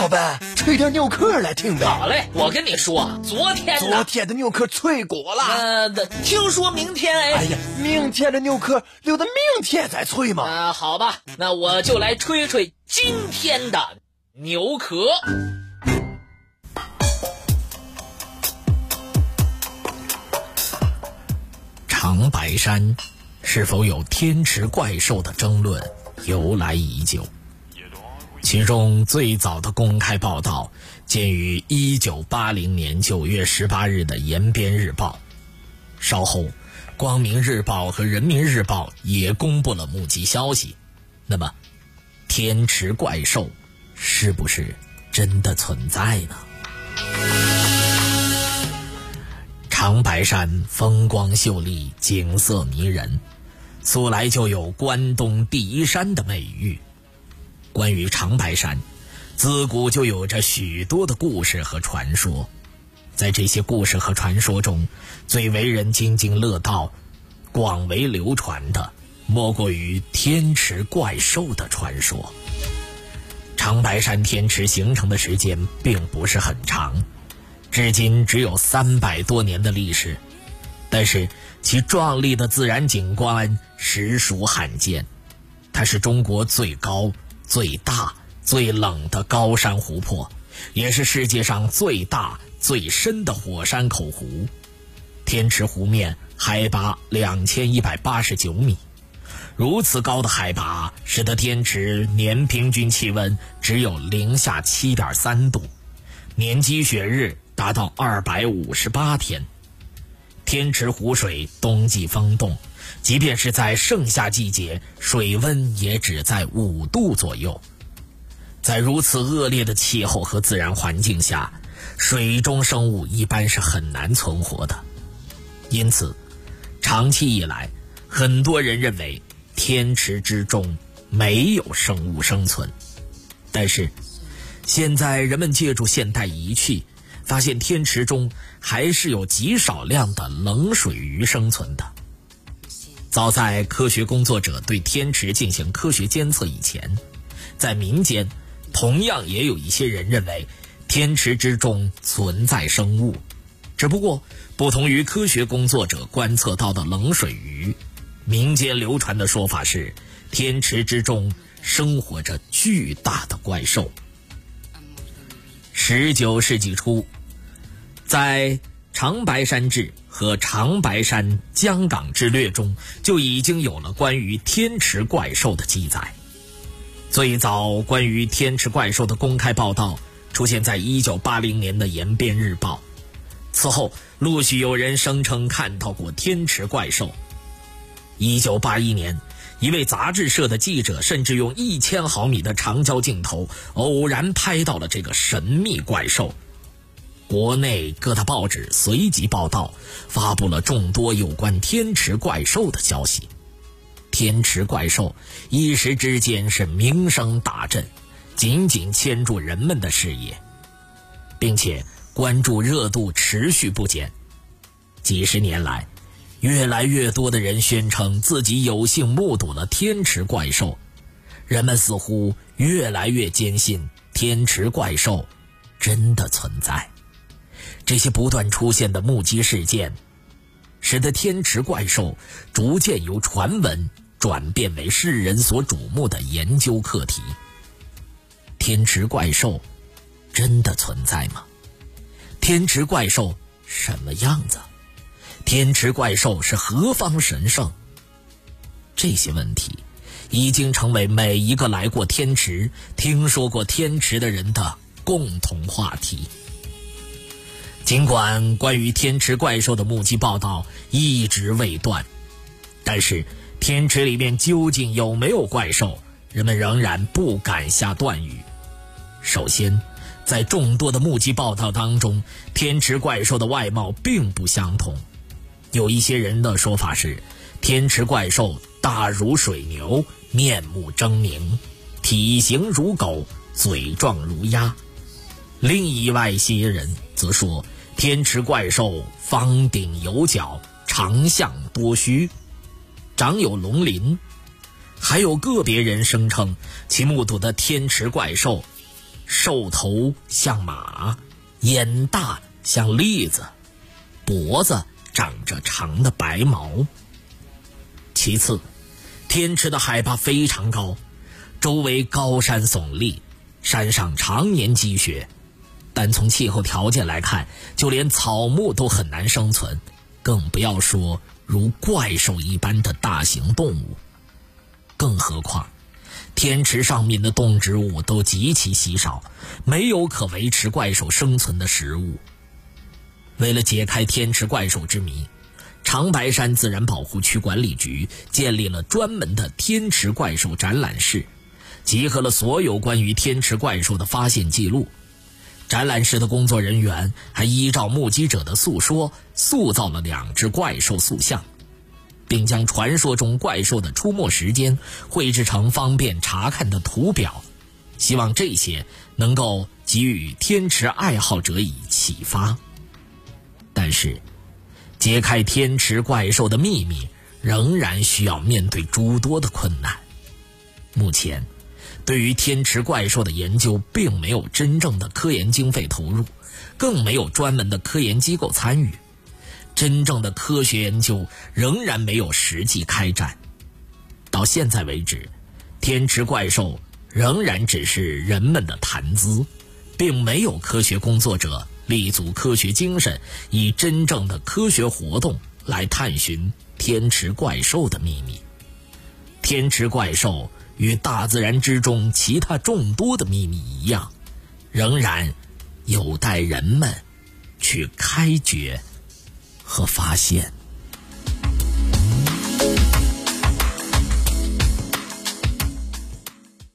老板，吹点牛壳来听呗。好嘞，我跟你说，昨天昨天的牛壳脆骨了。呃，听说明天哎。哎呀，明天的牛壳留到明天再吹嘛。啊，好吧，那我就来吹吹今天的牛壳。长白山是否有天池怪兽的争论由来已久。其中最早的公开报道见于1980年9月18日的《延边日报》，稍后，《光明日报》和《人民日报》也公布了目击消息。那么，天池怪兽是不是真的存在呢？长白山风光秀丽，景色迷人，素来就有“关东第一山”的美誉。关于长白山，自古就有着许多的故事和传说。在这些故事和传说中，最为人津津乐道、广为流传的，莫过于天池怪兽的传说。长白山天池形成的时间并不是很长，至今只有三百多年的历史，但是其壮丽的自然景观实属罕见。它是中国最高。最大、最冷的高山湖泊，也是世界上最大、最深的火山口湖。天池湖面海拔两千一百八十九米，如此高的海拔，使得天池年平均气温只有零下七点三度，年积雪日达到二百五十八天。天池湖水冬季封冻。即便是在盛夏季节，水温也只在五度左右。在如此恶劣的气候和自然环境下，水中生物一般是很难存活的。因此，长期以来，很多人认为天池之中没有生物生存。但是，现在人们借助现代仪器，发现天池中还是有极少量的冷水鱼生存的。早在科学工作者对天池进行科学监测以前，在民间同样也有一些人认为天池之中存在生物，只不过不同于科学工作者观测到的冷水鱼，民间流传的说法是天池之中生活着巨大的怪兽。十九世纪初，在《长白山志》。和长白山江港之略中就已经有了关于天池怪兽的记载。最早关于天池怪兽的公开报道出现在1980年的《延边日报》，此后陆续有人声称看到过天池怪兽。1981年，一位杂志社的记者甚至用一千毫米的长焦镜头偶然拍到了这个神秘怪兽。国内各大报纸随即报道，发布了众多有关天池怪兽的消息。天池怪兽一时之间是名声大振，紧紧牵住人们的视野，并且关注热度持续不减。几十年来，越来越多的人宣称自己有幸目睹了天池怪兽，人们似乎越来越坚信天池怪兽真的存在。这些不断出现的目击事件，使得天池怪兽逐渐由传闻转变为世人所瞩目的研究课题。天池怪兽真的存在吗？天池怪兽什么样子？天池怪兽是何方神圣？这些问题已经成为每一个来过天池、听说过天池的人的共同话题。尽管关于天池怪兽的目击报道一直未断，但是天池里面究竟有没有怪兽，人们仍然不敢下断语。首先，在众多的目击报道当中，天池怪兽的外貌并不相同。有一些人的说法是，天池怪兽大如水牛，面目狰狞，体型如狗，嘴状如鸭。另一外些人则说。天池怪兽方顶有角，长相多须，长有龙鳞。还有个别人声称，其目睹的天池怪兽兽头像马，眼大像栗子，脖子长着长的白毛。其次，天池的海拔非常高，周围高山耸立，山上常年积雪。但从气候条件来看，就连草木都很难生存，更不要说如怪兽一般的大型动物。更何况，天池上面的动植物都极其稀少，没有可维持怪兽生存的食物。为了解开天池怪兽之谜，长白山自然保护区管理局建立了专门的天池怪兽展览室，集合了所有关于天池怪兽的发现记录。展览室的工作人员还依照目击者的诉说，塑造了两只怪兽塑像，并将传说中怪兽的出没时间绘制成方便查看的图表，希望这些能够给予天池爱好者以启发。但是，揭开天池怪兽的秘密仍然需要面对诸多的困难。目前。对于天池怪兽的研究，并没有真正的科研经费投入，更没有专门的科研机构参与，真正的科学研究仍然没有实际开展。到现在为止，天池怪兽仍然只是人们的谈资，并没有科学工作者立足科学精神，以真正的科学活动来探寻天池怪兽的秘密。天池怪兽。与大自然之中其他众多的秘密一样，仍然有待人们去开掘和发现。